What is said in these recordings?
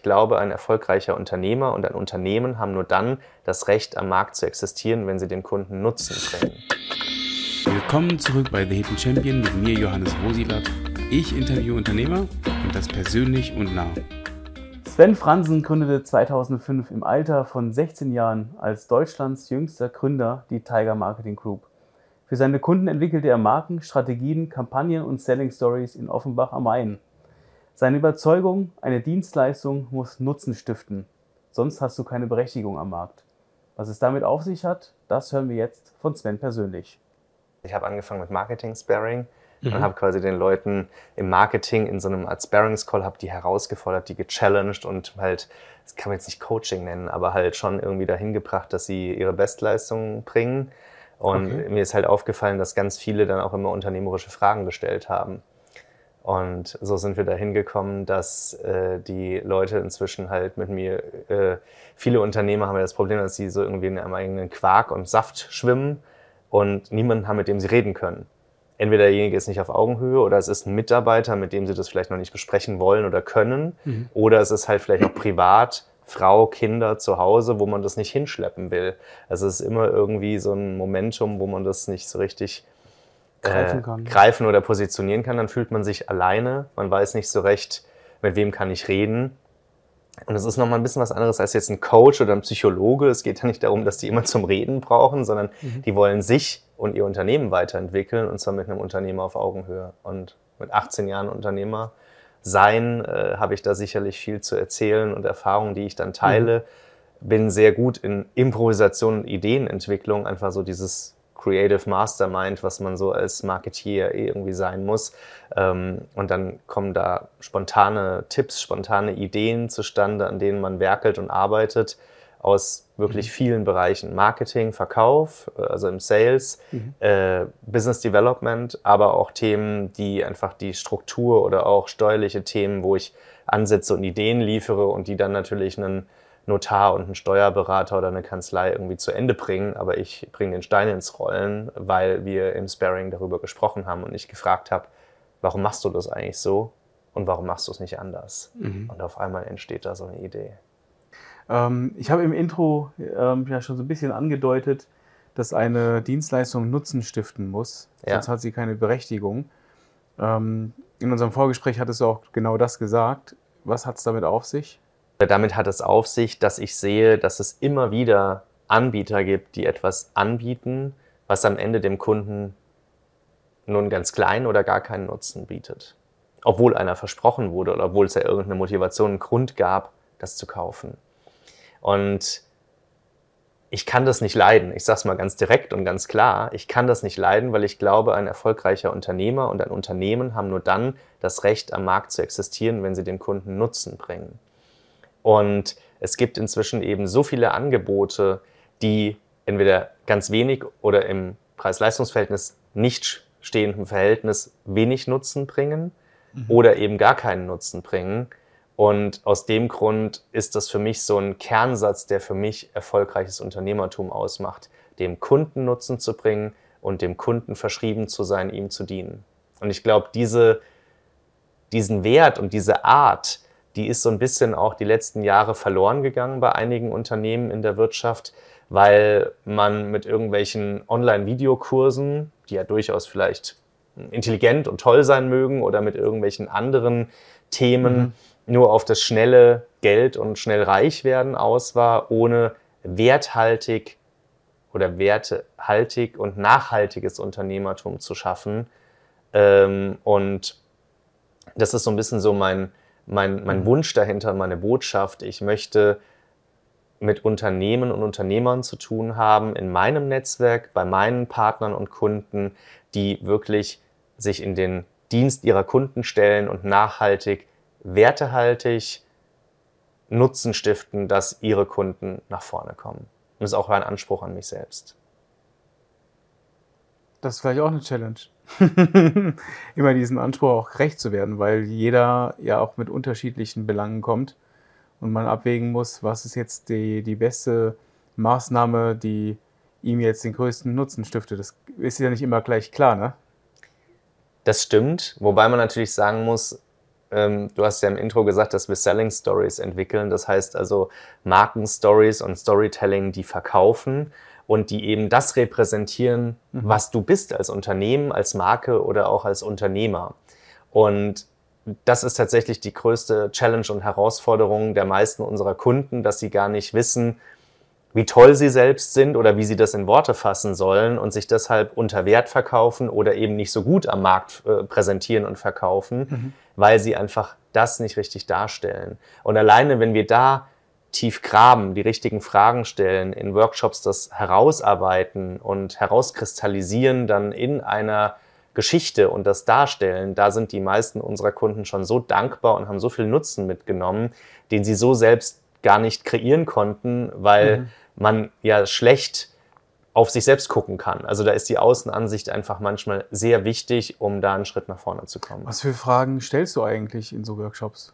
Ich glaube, ein erfolgreicher Unternehmer und ein Unternehmen haben nur dann das Recht, am Markt zu existieren, wenn sie dem Kunden Nutzen bringen. Willkommen zurück bei The Hidden Champion mit mir, Johannes Rosilat. Ich interviewe Unternehmer und das persönlich und nah. Sven Fransen gründete 2005 im Alter von 16 Jahren als Deutschlands jüngster Gründer die Tiger Marketing Group. Für seine Kunden entwickelte er Marken, Strategien, Kampagnen und Selling Stories in Offenbach am Main. Seine Überzeugung, eine Dienstleistung muss Nutzen stiften, sonst hast du keine Berechtigung am Markt. Was es damit auf sich hat, das hören wir jetzt von Sven persönlich. Ich habe angefangen mit Marketing Sparing mhm. und habe quasi den Leuten im Marketing in so einem Art Sparings Call habe die herausgefordert, die gechallenged und halt das kann man jetzt nicht Coaching nennen, aber halt schon irgendwie dahin gebracht, dass sie ihre Bestleistungen bringen. Und okay. mir ist halt aufgefallen, dass ganz viele dann auch immer unternehmerische Fragen gestellt haben. Und so sind wir dahin gekommen, dass äh, die Leute inzwischen halt mit mir, äh, viele Unternehmer haben ja das Problem, dass sie so irgendwie in einem eigenen Quark und Saft schwimmen und niemanden haben, mit dem sie reden können. Entweder derjenige ist nicht auf Augenhöhe oder es ist ein Mitarbeiter, mit dem sie das vielleicht noch nicht besprechen wollen oder können. Mhm. Oder es ist halt vielleicht noch privat, Frau, Kinder zu Hause, wo man das nicht hinschleppen will. Also es ist immer irgendwie so ein Momentum, wo man das nicht so richtig greifen, äh, greifen oder positionieren kann, dann fühlt man sich alleine. Man weiß nicht so recht, mit wem kann ich reden. Und es ist nochmal ein bisschen was anderes als jetzt ein Coach oder ein Psychologe. Es geht ja nicht darum, dass die immer zum Reden brauchen, sondern mhm. die wollen sich und ihr Unternehmen weiterentwickeln und zwar mit einem Unternehmer auf Augenhöhe. Und mit 18 Jahren Unternehmer sein, äh, habe ich da sicherlich viel zu erzählen und Erfahrungen, die ich dann teile. Mhm. Bin sehr gut in Improvisation und Ideenentwicklung, einfach so dieses Creative Mastermind, was man so als Marketeer eh irgendwie sein muss. Ähm, und dann kommen da spontane Tipps, spontane Ideen zustande, an denen man werkelt und arbeitet aus wirklich mhm. vielen Bereichen. Marketing, Verkauf, äh, also im Sales, mhm. äh, Business Development, aber auch Themen, die einfach die Struktur oder auch steuerliche Themen, wo ich Ansätze und Ideen liefere und die dann natürlich einen Notar und ein Steuerberater oder eine Kanzlei irgendwie zu Ende bringen, aber ich bringe den Stein ins Rollen, weil wir im Sparring darüber gesprochen haben und ich gefragt habe, warum machst du das eigentlich so und warum machst du es nicht anders? Mhm. Und auf einmal entsteht da so eine Idee. Ähm, ich habe im Intro ähm, ja schon so ein bisschen angedeutet, dass eine Dienstleistung Nutzen stiften muss, ja. sonst hat sie keine Berechtigung. Ähm, in unserem Vorgespräch hattest du auch genau das gesagt. Was hat es damit auf sich? Damit hat es auf sich, dass ich sehe, dass es immer wieder Anbieter gibt, die etwas anbieten, was am Ende dem Kunden nun ganz klein oder gar keinen Nutzen bietet. Obwohl einer versprochen wurde oder obwohl es ja irgendeine Motivation, einen Grund gab, das zu kaufen. Und ich kann das nicht leiden. Ich sage es mal ganz direkt und ganz klar. Ich kann das nicht leiden, weil ich glaube, ein erfolgreicher Unternehmer und ein Unternehmen haben nur dann das Recht, am Markt zu existieren, wenn sie dem Kunden Nutzen bringen. Und es gibt inzwischen eben so viele Angebote, die entweder ganz wenig oder im Preis-Leistungs-Verhältnis nicht stehenden Verhältnis wenig Nutzen bringen mhm. oder eben gar keinen Nutzen bringen. Und aus dem Grund ist das für mich so ein Kernsatz, der für mich erfolgreiches Unternehmertum ausmacht, dem Kunden Nutzen zu bringen und dem Kunden verschrieben zu sein, ihm zu dienen. Und ich glaube, diese, diesen Wert und diese Art, die ist so ein bisschen auch die letzten Jahre verloren gegangen bei einigen Unternehmen in der Wirtschaft, weil man mit irgendwelchen Online-Videokursen, die ja durchaus vielleicht intelligent und toll sein mögen, oder mit irgendwelchen anderen Themen mhm. nur auf das schnelle Geld und schnell reich werden aus war, ohne werthaltig oder wertehaltig und nachhaltiges Unternehmertum zu schaffen. Ähm, und das ist so ein bisschen so mein, mein, mein mhm. Wunsch dahinter, meine Botschaft. Ich möchte mit Unternehmen und Unternehmern zu tun haben in meinem Netzwerk, bei meinen Partnern und Kunden, die wirklich sich in den Dienst ihrer Kunden stellen und nachhaltig, wertehaltig Nutzen stiften, dass ihre Kunden nach vorne kommen. Und das ist auch ein Anspruch an mich selbst. Das ist vielleicht auch eine Challenge. immer diesen Anspruch auch gerecht zu werden, weil jeder ja auch mit unterschiedlichen Belangen kommt und man abwägen muss, was ist jetzt die, die beste Maßnahme, die ihm jetzt den größten Nutzen stiftet. Das ist ja nicht immer gleich klar, ne? Das stimmt, wobei man natürlich sagen muss, ähm, du hast ja im Intro gesagt, dass wir Selling Stories entwickeln. Das heißt also Markenstories und Storytelling, die verkaufen und die eben das repräsentieren, mhm. was du bist als Unternehmen, als Marke oder auch als Unternehmer. Und das ist tatsächlich die größte Challenge und Herausforderung der meisten unserer Kunden, dass sie gar nicht wissen, wie toll sie selbst sind oder wie sie das in Worte fassen sollen und sich deshalb unter Wert verkaufen oder eben nicht so gut am Markt äh, präsentieren und verkaufen, mhm. weil sie einfach das nicht richtig darstellen. Und alleine, wenn wir da tief graben, die richtigen Fragen stellen, in Workshops das herausarbeiten und herauskristallisieren, dann in einer Geschichte und das Darstellen, da sind die meisten unserer Kunden schon so dankbar und haben so viel Nutzen mitgenommen, den sie so selbst gar nicht kreieren konnten, weil mhm. man ja schlecht auf sich selbst gucken kann. Also da ist die Außenansicht einfach manchmal sehr wichtig, um da einen Schritt nach vorne zu kommen. Was für Fragen stellst du eigentlich in so Workshops?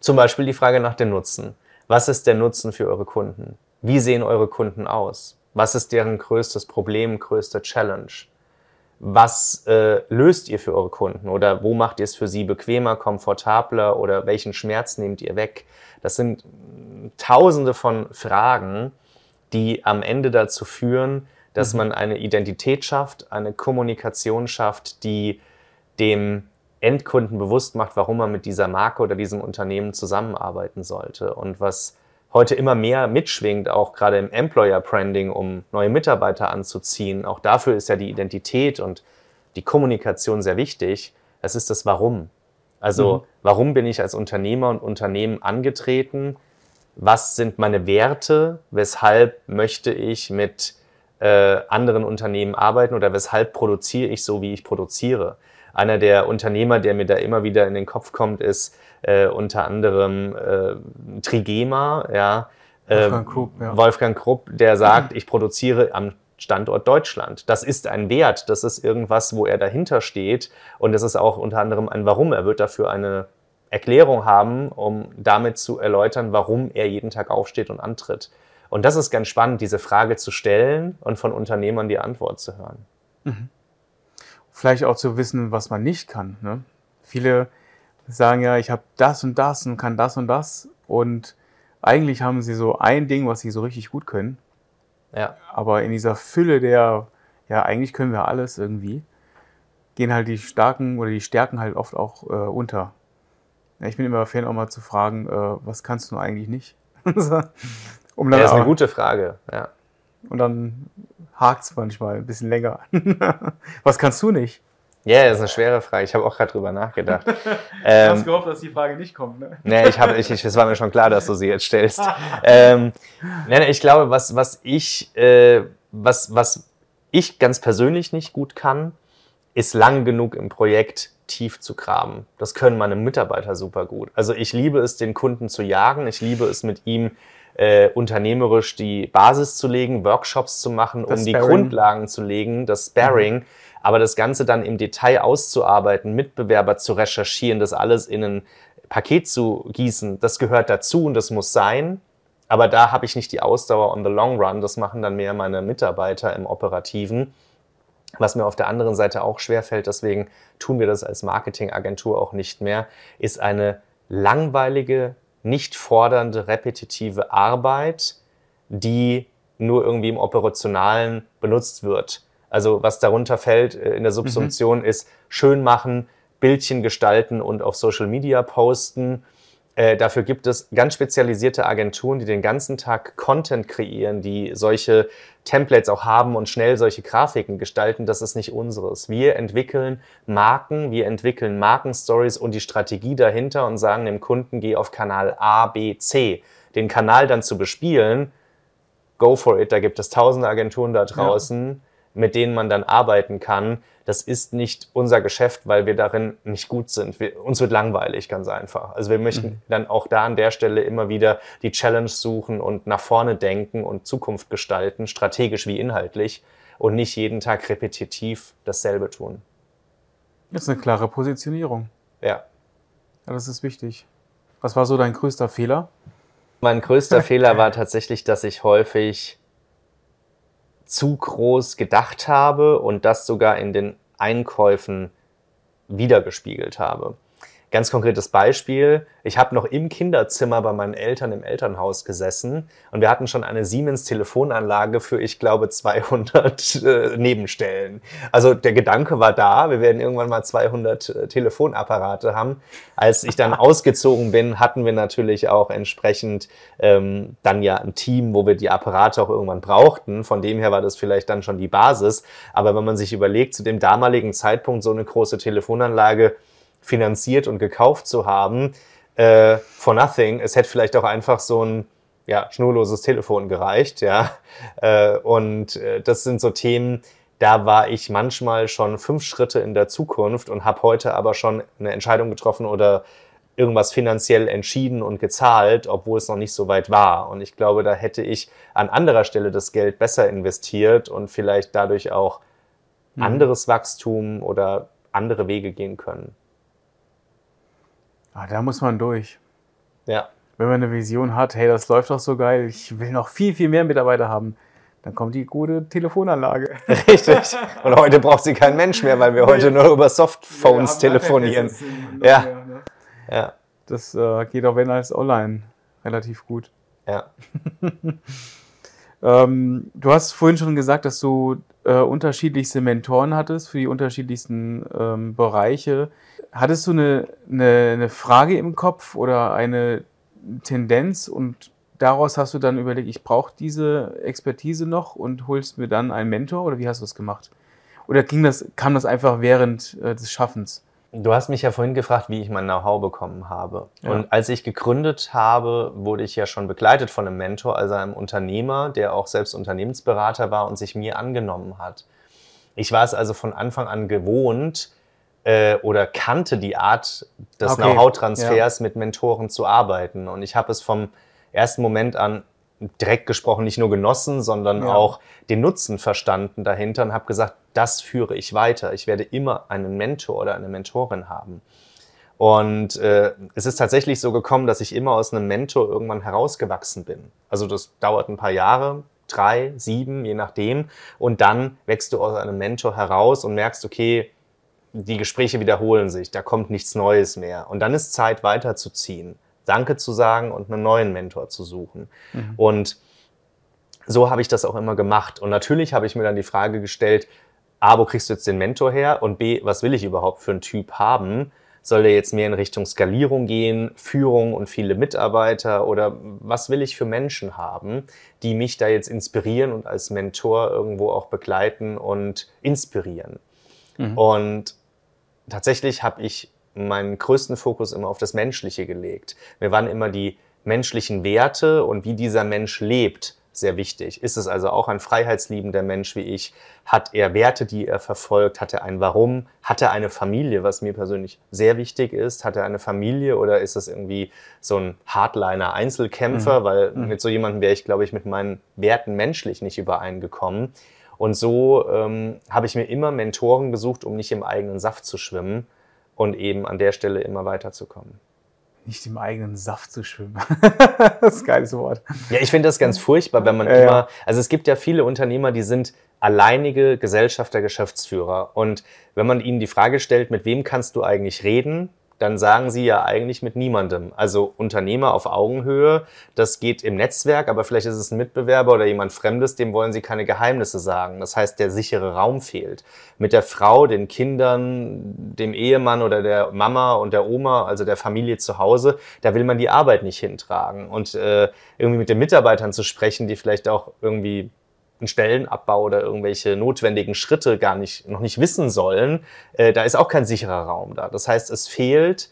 Zum Beispiel die Frage nach dem Nutzen. Was ist der Nutzen für eure Kunden? Wie sehen eure Kunden aus? Was ist deren größtes Problem, größte Challenge? was äh, löst ihr für eure Kunden oder wo macht ihr es für sie bequemer, komfortabler oder welchen Schmerz nehmt ihr weg? Das sind tausende von Fragen, die am Ende dazu führen, dass mhm. man eine Identität schafft, eine Kommunikation schafft, die dem Endkunden bewusst macht, warum man mit dieser Marke oder diesem Unternehmen zusammenarbeiten sollte und was heute immer mehr mitschwingt, auch gerade im Employer Branding, um neue Mitarbeiter anzuziehen. Auch dafür ist ja die Identität und die Kommunikation sehr wichtig. Es ist das Warum. Also, mhm. warum bin ich als Unternehmer und Unternehmen angetreten? Was sind meine Werte? Weshalb möchte ich mit äh, anderen Unternehmen arbeiten oder weshalb produziere ich so, wie ich produziere? Einer der Unternehmer, der mir da immer wieder in den Kopf kommt, ist äh, unter anderem äh, Trigema, ja, Wolfgang ähm, Krupp, ja. Wolfgang Krupp, der sagt, ich produziere am Standort Deutschland. Das ist ein Wert, das ist irgendwas, wo er dahinter steht und das ist auch unter anderem ein Warum. Er wird dafür eine Erklärung haben, um damit zu erläutern, warum er jeden Tag aufsteht und antritt. Und das ist ganz spannend, diese Frage zu stellen und von Unternehmern die Antwort zu hören. Mhm. Vielleicht auch zu wissen, was man nicht kann. Ne? Viele sagen ja, ich habe das und das und kann das und das. Und eigentlich haben sie so ein Ding, was sie so richtig gut können. Ja. Aber in dieser Fülle der, ja, eigentlich können wir alles irgendwie, gehen halt die starken oder die Stärken halt oft auch äh, unter. Ja, ich bin immer Fan, auch mal zu fragen, äh, was kannst du eigentlich nicht? um dann ja, ist eine gute Frage, ja. Und dann hakt es manchmal ein bisschen länger. was kannst du nicht? Ja, yeah, das ist eine schwere Frage. Ich habe auch gerade drüber nachgedacht. ähm, du hast gehofft, dass die Frage nicht kommt, ne? Nee, ich habe, ich, ich, es war mir schon klar, dass du sie jetzt stellst. ähm, nee, ich glaube, was, was ich, äh, was, was ich ganz persönlich nicht gut kann, ist lang genug im Projekt tief zu graben. Das können meine Mitarbeiter super gut. Also ich liebe es, den Kunden zu jagen. Ich liebe es, mit ihm äh, unternehmerisch die Basis zu legen, Workshops zu machen, das um Sparring. die Grundlagen zu legen, das Sparring. Mhm aber das Ganze dann im Detail auszuarbeiten, Mitbewerber zu recherchieren, das alles in ein Paket zu gießen, das gehört dazu und das muss sein. Aber da habe ich nicht die Ausdauer on the long run. Das machen dann mehr meine Mitarbeiter im Operativen. Was mir auf der anderen Seite auch schwerfällt, deswegen tun wir das als Marketingagentur auch nicht mehr, ist eine langweilige, nicht fordernde, repetitive Arbeit, die nur irgendwie im Operationalen benutzt wird. Also was darunter fällt äh, in der Subsumption mhm. ist schön machen, Bildchen gestalten und auf Social Media posten. Äh, dafür gibt es ganz spezialisierte Agenturen, die den ganzen Tag Content kreieren, die solche Templates auch haben und schnell solche Grafiken gestalten. Das ist nicht unseres. Wir entwickeln Marken, wir entwickeln Markenstories und die Strategie dahinter und sagen dem Kunden, geh auf Kanal A, B, C. Den Kanal dann zu bespielen, go for it. Da gibt es tausende Agenturen da draußen. Ja mit denen man dann arbeiten kann, das ist nicht unser Geschäft, weil wir darin nicht gut sind. Wir, uns wird langweilig, ganz einfach. Also wir möchten mhm. dann auch da an der Stelle immer wieder die Challenge suchen und nach vorne denken und Zukunft gestalten, strategisch wie inhaltlich und nicht jeden Tag repetitiv dasselbe tun. Das ist eine klare Positionierung. Ja. Ja, das ist wichtig. Was war so dein größter Fehler? Mein größter Fehler war tatsächlich, dass ich häufig zu groß gedacht habe und das sogar in den Einkäufen wiedergespiegelt habe. Ganz konkretes Beispiel. Ich habe noch im Kinderzimmer bei meinen Eltern im Elternhaus gesessen und wir hatten schon eine Siemens Telefonanlage für, ich glaube, 200 äh, Nebenstellen. Also der Gedanke war da, wir werden irgendwann mal 200 äh, Telefonapparate haben. Als ich dann ausgezogen bin, hatten wir natürlich auch entsprechend ähm, dann ja ein Team, wo wir die Apparate auch irgendwann brauchten. Von dem her war das vielleicht dann schon die Basis. Aber wenn man sich überlegt, zu dem damaligen Zeitpunkt so eine große Telefonanlage, finanziert und gekauft zu haben, äh, for nothing. Es hätte vielleicht auch einfach so ein ja, schnurloses Telefon gereicht, ja. Äh, und äh, das sind so Themen, da war ich manchmal schon fünf Schritte in der Zukunft und habe heute aber schon eine Entscheidung getroffen oder irgendwas finanziell entschieden und gezahlt, obwohl es noch nicht so weit war. Und ich glaube, da hätte ich an anderer Stelle das Geld besser investiert und vielleicht dadurch auch mhm. anderes Wachstum oder andere Wege gehen können. Ah, da muss man durch. Ja. Wenn man eine Vision hat, hey, das läuft doch so geil, ich will noch viel, viel mehr Mitarbeiter haben, dann kommt die gute Telefonanlage. Richtig. Und heute braucht sie kein Mensch mehr, weil wir heute nur über Softphones telefonieren. Ja. Ne? ja. Das äh, geht auch wenn als online relativ gut. Ja. ähm, du hast vorhin schon gesagt, dass du äh, unterschiedlichste Mentoren hattest für die unterschiedlichsten ähm, Bereiche. Hattest du eine, eine, eine Frage im Kopf oder eine Tendenz und daraus hast du dann überlegt, ich brauche diese Expertise noch und holst mir dann einen Mentor oder wie hast du das gemacht? Oder ging das, kam das einfach während äh, des Schaffens? Du hast mich ja vorhin gefragt, wie ich mein Know-how bekommen habe. Ja. Und als ich gegründet habe, wurde ich ja schon begleitet von einem Mentor, also einem Unternehmer, der auch selbst Unternehmensberater war und sich mir angenommen hat. Ich war es also von Anfang an gewohnt, äh, oder kannte die Art des okay. Know-how-Transfers ja. mit Mentoren zu arbeiten. Und ich habe es vom ersten Moment an direkt gesprochen nicht nur genossen, sondern ja. auch den Nutzen verstanden dahinter und habe gesagt, das führe ich weiter. Ich werde immer einen Mentor oder eine Mentorin haben. Und äh, es ist tatsächlich so gekommen, dass ich immer aus einem Mentor irgendwann herausgewachsen bin. Also das dauert ein paar Jahre, drei, sieben, je nachdem. Und dann wächst du aus einem Mentor heraus und merkst, okay, die Gespräche wiederholen sich, da kommt nichts Neues mehr. Und dann ist Zeit weiterzuziehen, Danke zu sagen und einen neuen Mentor zu suchen. Mhm. Und so habe ich das auch immer gemacht. Und natürlich habe ich mir dann die Frage gestellt, A, wo kriegst du jetzt den Mentor her? Und B, was will ich überhaupt für einen Typ haben? Soll der jetzt mehr in Richtung Skalierung gehen, Führung und viele Mitarbeiter? Oder was will ich für Menschen haben, die mich da jetzt inspirieren und als Mentor irgendwo auch begleiten und inspirieren? Mhm. Und tatsächlich habe ich meinen größten Fokus immer auf das Menschliche gelegt. Mir waren immer die menschlichen Werte und wie dieser Mensch lebt sehr wichtig. Ist es also auch ein freiheitsliebender Mensch wie ich? Hat er Werte, die er verfolgt? Hat er ein Warum? Hat er eine Familie, was mir persönlich sehr wichtig ist? Hat er eine Familie oder ist es irgendwie so ein Hardliner Einzelkämpfer? Mhm. Weil mhm. mit so jemandem wäre ich, glaube ich, mit meinen Werten menschlich nicht übereingekommen. Und so ähm, habe ich mir immer Mentoren gesucht, um nicht im eigenen Saft zu schwimmen und eben an der Stelle immer weiterzukommen. Nicht im eigenen Saft zu schwimmen. das ist ein geiles Wort. Ja, ich finde das ganz furchtbar, wenn man ja, immer, also es gibt ja viele Unternehmer, die sind alleinige Gesellschafter, Geschäftsführer. Und wenn man ihnen die Frage stellt, mit wem kannst du eigentlich reden, dann sagen sie ja eigentlich mit niemandem. Also Unternehmer auf Augenhöhe, das geht im Netzwerk, aber vielleicht ist es ein Mitbewerber oder jemand Fremdes, dem wollen sie keine Geheimnisse sagen. Das heißt, der sichere Raum fehlt. Mit der Frau, den Kindern, dem Ehemann oder der Mama und der Oma, also der Familie zu Hause, da will man die Arbeit nicht hintragen. Und äh, irgendwie mit den Mitarbeitern zu sprechen, die vielleicht auch irgendwie einen Stellenabbau oder irgendwelche notwendigen Schritte gar nicht, noch nicht wissen sollen, äh, da ist auch kein sicherer Raum da. Das heißt, es fehlt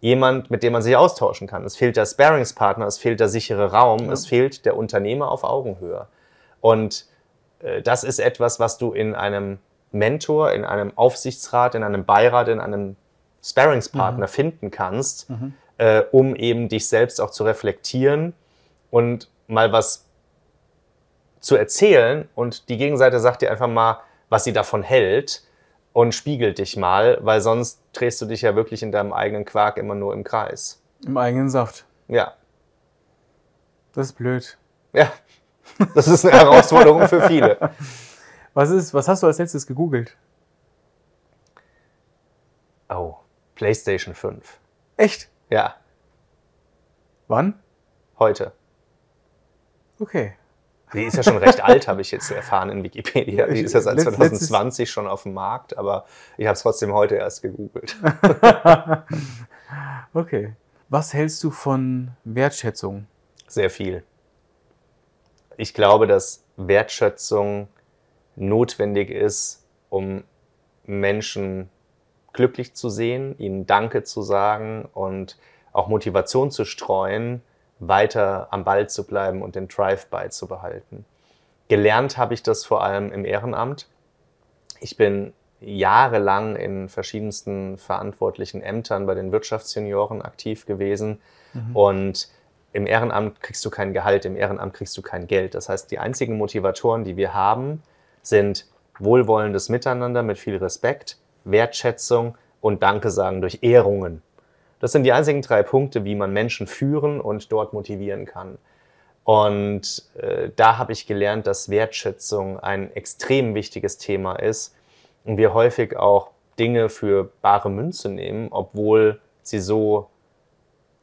jemand, mit dem man sich austauschen kann. Es fehlt der Sparingspartner, es fehlt der sichere Raum, ja. es fehlt der Unternehmer auf Augenhöhe. Und äh, das ist etwas, was du in einem Mentor, in einem Aufsichtsrat, in einem Beirat, in einem Sparingspartner mhm. finden kannst, mhm. äh, um eben dich selbst auch zu reflektieren und mal was zu erzählen und die Gegenseite sagt dir einfach mal, was sie davon hält und spiegelt dich mal, weil sonst drehst du dich ja wirklich in deinem eigenen Quark immer nur im Kreis. Im eigenen Saft. Ja. Das ist blöd. Ja. Das ist eine Herausforderung für viele. Was, ist, was hast du als letztes gegoogelt? Oh, PlayStation 5. Echt? Ja, Wann? heute. Okay. Die ist ja schon recht alt, habe ich jetzt erfahren in Wikipedia. Die ist ja seit Letz- 2020 schon auf dem Markt, aber ich habe es trotzdem heute erst gegoogelt. Okay. Was hältst du von Wertschätzung? Sehr viel. Ich glaube, dass Wertschätzung notwendig ist, um Menschen glücklich zu sehen, ihnen Danke zu sagen und auch Motivation zu streuen, weiter am Ball zu bleiben und den Drive beizubehalten. Gelernt habe ich das vor allem im Ehrenamt. Ich bin jahrelang in verschiedensten verantwortlichen Ämtern bei den Wirtschaftsjunioren aktiv gewesen und im Ehrenamt kriegst du kein Gehalt, im Ehrenamt kriegst du kein Geld. Das heißt, die einzigen Motivatoren, die wir haben, sind wohlwollendes Miteinander mit viel Respekt, Wertschätzung und Danke sagen durch Ehrungen. Das sind die einzigen drei Punkte, wie man Menschen führen und dort motivieren kann. Und äh, da habe ich gelernt, dass Wertschätzung ein extrem wichtiges Thema ist und wir häufig auch Dinge für bare Münze nehmen, obwohl sie so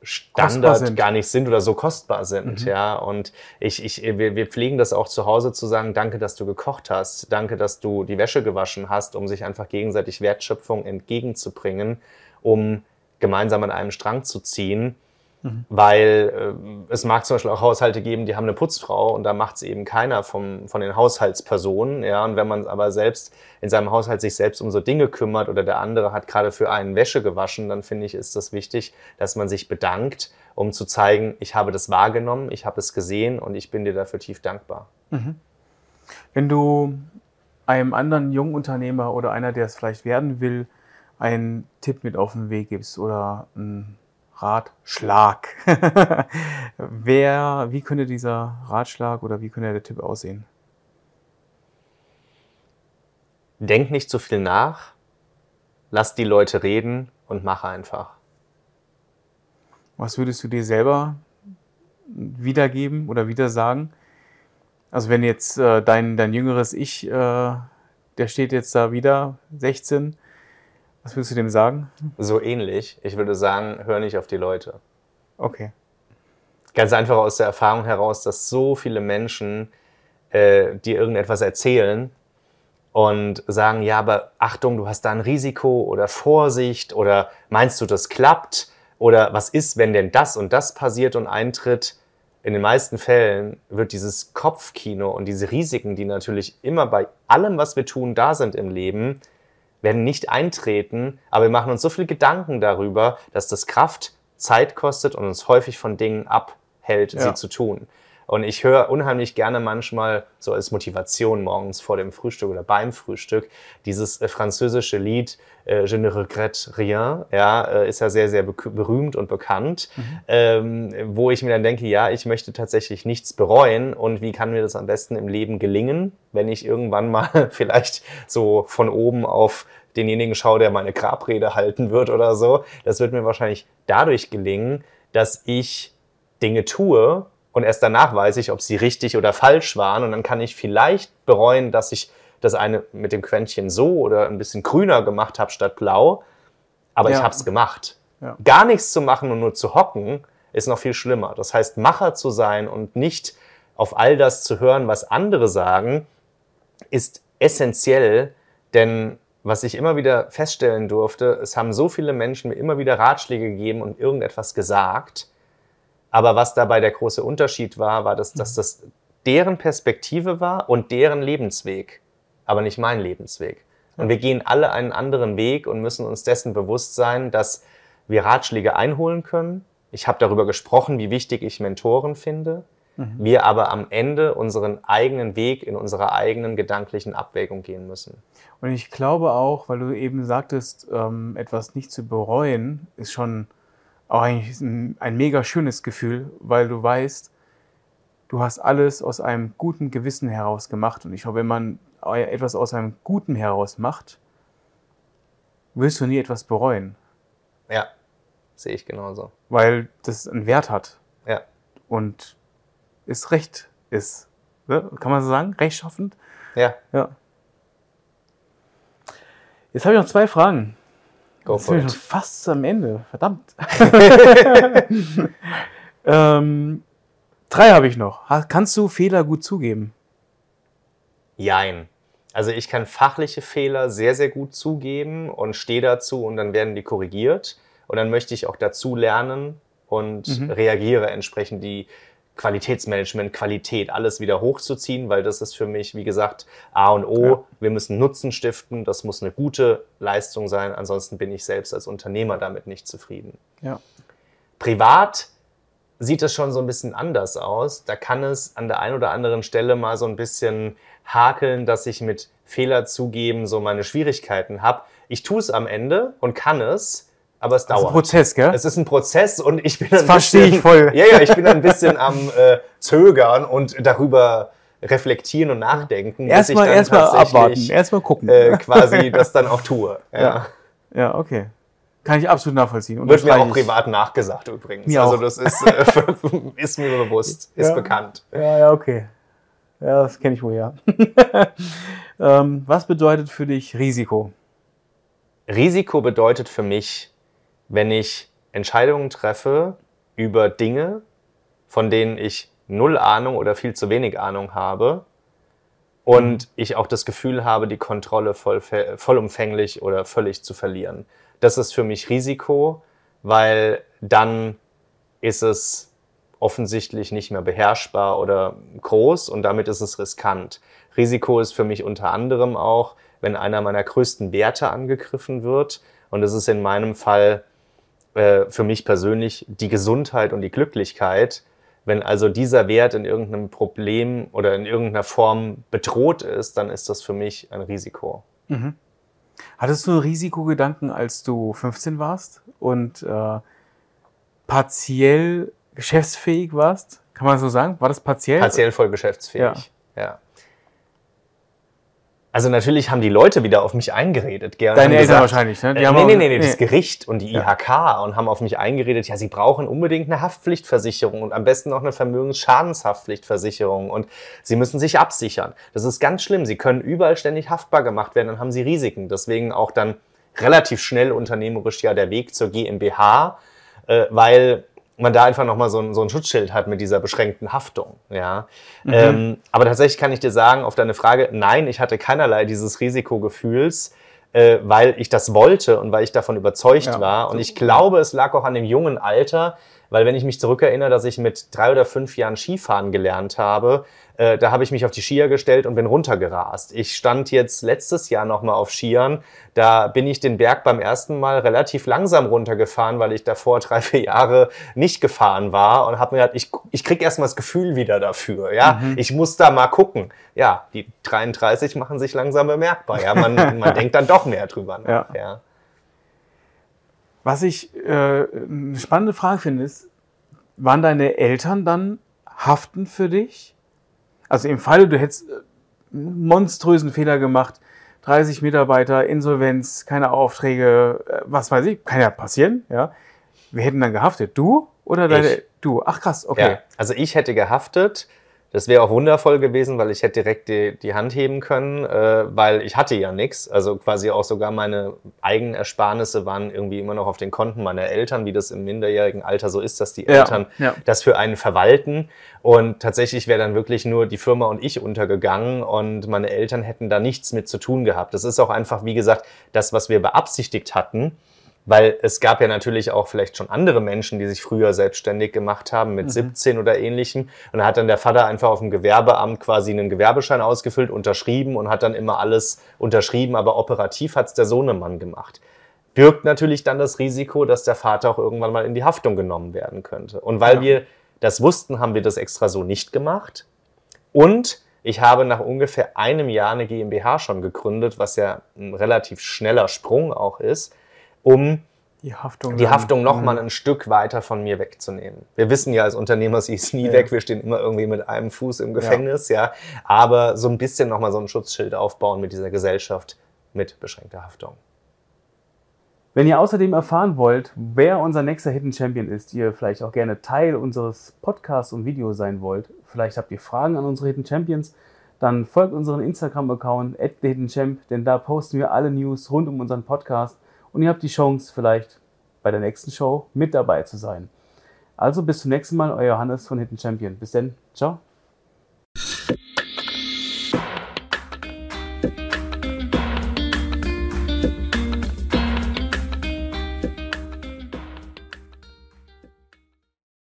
Standard gar nicht sind oder so kostbar sind, ja. Und ich, ich, wir, wir pflegen das auch zu Hause zu sagen, danke, dass du gekocht hast, danke, dass du die Wäsche gewaschen hast, um sich einfach gegenseitig Wertschöpfung entgegenzubringen, um gemeinsam an einem Strang zu ziehen. Weil äh, es mag zum Beispiel auch Haushalte geben, die haben eine Putzfrau und da macht es eben keiner vom, von den Haushaltspersonen. Ja, und wenn man aber selbst in seinem Haushalt sich selbst um so Dinge kümmert oder der andere hat gerade für einen Wäsche gewaschen, dann finde ich, ist das wichtig, dass man sich bedankt, um zu zeigen, ich habe das wahrgenommen, ich habe es gesehen und ich bin dir dafür tief dankbar. Wenn du einem anderen jungen Unternehmer oder einer, der es vielleicht werden will, einen Tipp mit auf den Weg gibst oder einen Ratschlag, wer, wie könnte dieser Ratschlag oder wie könnte der Tipp aussehen? Denk nicht zu viel nach, lass die Leute reden und mach einfach. Was würdest du dir selber wiedergeben oder wieder sagen? Also wenn jetzt äh, dein, dein jüngeres Ich, äh, der steht jetzt da wieder, 16, was würdest du dem sagen? So ähnlich. Ich würde sagen, hör nicht auf die Leute. Okay. Ganz einfach aus der Erfahrung heraus, dass so viele Menschen äh, dir irgendetwas erzählen und sagen, ja, aber Achtung, du hast da ein Risiko oder Vorsicht oder meinst du, das klappt? Oder was ist, wenn denn das und das passiert und eintritt? In den meisten Fällen wird dieses Kopfkino und diese Risiken, die natürlich immer bei allem, was wir tun, da sind im Leben, werden nicht eintreten, aber wir machen uns so viel Gedanken darüber, dass das Kraft, Zeit kostet und uns häufig von Dingen abhält, Ja. sie zu tun. Und ich höre unheimlich gerne manchmal so als Motivation morgens vor dem Frühstück oder beim Frühstück dieses äh, französische Lied äh, Je ne regrette rien, ja, äh, ist ja sehr, sehr be berühmt und bekannt, ähm, wo ich mir dann denke, ja, ich möchte tatsächlich nichts bereuen und wie kann mir das am besten im Leben gelingen, wenn ich irgendwann mal vielleicht so von oben auf denjenigen schaue, der meine Grabrede halten wird oder so. Das wird mir wahrscheinlich dadurch gelingen, dass ich Dinge tue und erst danach weiß ich, ob sie richtig oder falsch waren und dann kann ich vielleicht bereuen, dass ich das eine mit dem Quäntchen so oder ein bisschen grüner gemacht habe statt blau, aber ich Ja. habe es gemacht. Ja. Gar nichts zu machen und nur zu hocken ist noch viel schlimmer. Das heißt, Macher zu sein und nicht auf all das zu hören, was andere sagen, ist essentiell, denn was ich immer wieder feststellen durfte, es haben so viele Menschen mir immer wieder Ratschläge gegeben und irgendetwas gesagt. Aber was dabei der große Unterschied war, war, dass, dass das deren Perspektive war und deren Lebensweg, aber nicht mein Lebensweg. Und wir gehen alle einen anderen Weg und müssen uns dessen bewusst sein, dass wir Ratschläge einholen können. Ich habe darüber gesprochen, wie wichtig ich Mentoren finde. Wir aber am Ende unseren eigenen Weg in unserer eigenen gedanklichen Abwägung gehen müssen. Und ich glaube auch, weil du eben sagtest, ähm, etwas nicht zu bereuen, ist schon auch eigentlich ein, ein mega schönes Gefühl, weil du weißt, du hast alles aus einem guten Gewissen heraus gemacht. Und ich glaube, wenn man etwas aus einem Guten heraus macht, wirst du nie etwas bereuen, Ja, sehe ich genauso. weil das einen Wert hat Ja, und es recht ist. Ne? Kann man so sagen? Rechtschaffend? ja. Ja. Jetzt habe ich noch zwei Fragen. Go for it. fast am Ende. Verdammt. ähm, drei habe ich noch. Kannst du Fehler gut zugeben? Jein. Also ich kann fachliche Fehler sehr, sehr gut zugeben und stehe dazu und dann werden die korrigiert. Und dann möchte ich auch dazu lernen und mhm. reagiere entsprechend die Qualitätsmanagement, Qualität, alles wieder hochzuziehen, weil das ist für mich, wie gesagt, A und O. Ja. Wir müssen Nutzen stiften, das muss eine gute Leistung sein, ansonsten bin ich selbst als Unternehmer damit nicht zufrieden. Ja. Privat sieht es schon so ein bisschen anders aus. Da kann es an der einen oder anderen Stelle mal so ein bisschen hakeln, dass ich mit Fehler zugeben so meine Schwierigkeiten habe. Ich tue es am Ende und kann es, aber es dauert. Es ist ein Prozess, gell? Es ist ein Prozess und ich bin das verstehe ich voll. Ja, ja, ich bin ein bisschen am äh, Zögern und darüber reflektieren und nachdenken. Erstmal erstmal abwarten, erstmal gucken. Äh, quasi das dann auch tue. Ja, ja, ja okay. Kann ich absolut nachvollziehen. Wird mir auch privat nachgesagt übrigens. Mir also auch. das ist, äh, ist mir bewusst, ist ja. bekannt. Ja, ja, okay. Ja, das kenne ich wohl, ja. ähm, was bedeutet für dich Risiko? Risiko bedeutet für mich, wenn ich Entscheidungen treffe über Dinge, von denen ich null Ahnung oder viel zu wenig Ahnung habe und mhm. ich auch das Gefühl habe, die Kontrolle voll, vollumfänglich oder völlig zu verlieren. Das ist für mich Risiko, weil dann ist es offensichtlich nicht mehr beherrschbar oder groß und damit ist es riskant. Risiko ist für mich unter anderem auch, wenn einer meiner größten Werte angegriffen wird und das ist in meinem Fall äh, für mich persönlich die Gesundheit und die Glücklichkeit. Wenn also dieser Wert in irgendeinem Problem oder in irgendeiner Form bedroht ist, dann ist das für mich ein Risiko. Mhm. Hattest du einen Risikogedanken, als du 15 warst und äh, partiell geschäftsfähig warst? Kann man so sagen? War das partiell? Partiell voll geschäftsfähig. Ja. ja. Also natürlich haben die Leute wieder auf mich eingeredet. Gern Deine Eltern wahrscheinlich, ne? Die äh, nee, nee, nee, nee, das Gericht und die IHK ja. und haben auf mich eingeredet, ja, sie brauchen unbedingt eine Haftpflichtversicherung und am besten noch eine Vermögensschadenshaftpflichtversicherung und sie müssen sich absichern. Das ist ganz schlimm. Sie können überall ständig haftbar gemacht werden, dann haben sie Risiken. Deswegen auch dann relativ schnell unternehmerisch ja der Weg zur GmbH, äh, weil man da einfach nochmal so ein, so ein Schutzschild hat mit dieser beschränkten Haftung. Ja? Mhm. Ähm, aber tatsächlich kann ich dir sagen, auf deine Frage, nein, ich hatte keinerlei dieses Risikogefühls, äh, weil ich das wollte und weil ich davon überzeugt ja. war. Und ich glaube, es lag auch an dem jungen Alter, weil wenn ich mich zurückerinnere, dass ich mit drei oder fünf Jahren Skifahren gelernt habe, äh, da habe ich mich auf die Skier gestellt und bin runtergerast. Ich stand jetzt letztes Jahr nochmal auf Skiern. Da bin ich den Berg beim ersten Mal relativ langsam runtergefahren, weil ich davor drei, vier Jahre nicht gefahren war und habe mir gedacht, ich, ich krieg erstmal das Gefühl wieder dafür. Ja, mhm. ich muss da mal gucken. Ja, die 33 machen sich langsam bemerkbar. Ja, man, man denkt dann doch mehr drüber nach. Ja. ja. Was ich äh, eine spannende Frage finde, ist, waren deine Eltern dann haften für dich? Also im Falle, du hättest äh, monströsen Fehler gemacht, 30 Mitarbeiter, Insolvenz, keine Aufträge, äh, was weiß ich, kann ja passieren, ja. Wer hätten dann gehaftet? Du oder deine? Du. Ach krass, okay. Ja, also ich hätte gehaftet. Das wäre auch wundervoll gewesen, weil ich hätte direkt die, die Hand heben können, äh, weil ich hatte ja nichts. Also quasi auch sogar meine eigenen Ersparnisse waren irgendwie immer noch auf den Konten meiner Eltern, wie das im minderjährigen Alter so ist, dass die Eltern ja, ja. das für einen verwalten. Und tatsächlich wäre dann wirklich nur die Firma und ich untergegangen und meine Eltern hätten da nichts mit zu tun gehabt. Das ist auch einfach, wie gesagt, das, was wir beabsichtigt hatten weil es gab ja natürlich auch vielleicht schon andere Menschen, die sich früher selbstständig gemacht haben, mit mhm. 17 oder ähnlichem. Und da hat dann der Vater einfach auf dem Gewerbeamt quasi einen Gewerbeschein ausgefüllt, unterschrieben und hat dann immer alles unterschrieben, aber operativ hat es der Sohnemann gemacht. Birgt natürlich dann das Risiko, dass der Vater auch irgendwann mal in die Haftung genommen werden könnte. Und weil ja. wir das wussten, haben wir das extra so nicht gemacht. Und ich habe nach ungefähr einem Jahr eine GmbH schon gegründet, was ja ein relativ schneller Sprung auch ist um die Haftung, die Haftung noch mal ein Stück weiter von mir wegzunehmen. Wir wissen ja als Unternehmer, sie ist nie ja. weg. Wir stehen immer irgendwie mit einem Fuß im Gefängnis, ja. ja. Aber so ein bisschen noch mal so ein Schutzschild aufbauen mit dieser Gesellschaft mit beschränkter Haftung. Wenn ihr außerdem erfahren wollt, wer unser nächster Hidden Champion ist, ihr vielleicht auch gerne Teil unseres Podcasts und Videos sein wollt, vielleicht habt ihr Fragen an unsere Hidden Champions, dann folgt unseren Instagram-Account, @thehiddenchamp, denn da posten wir alle News rund um unseren Podcast und ihr habt die Chance, vielleicht bei der nächsten Show mit dabei zu sein. Also bis zum nächsten Mal, euer Johannes von Hidden Champion. Bis dann, ciao.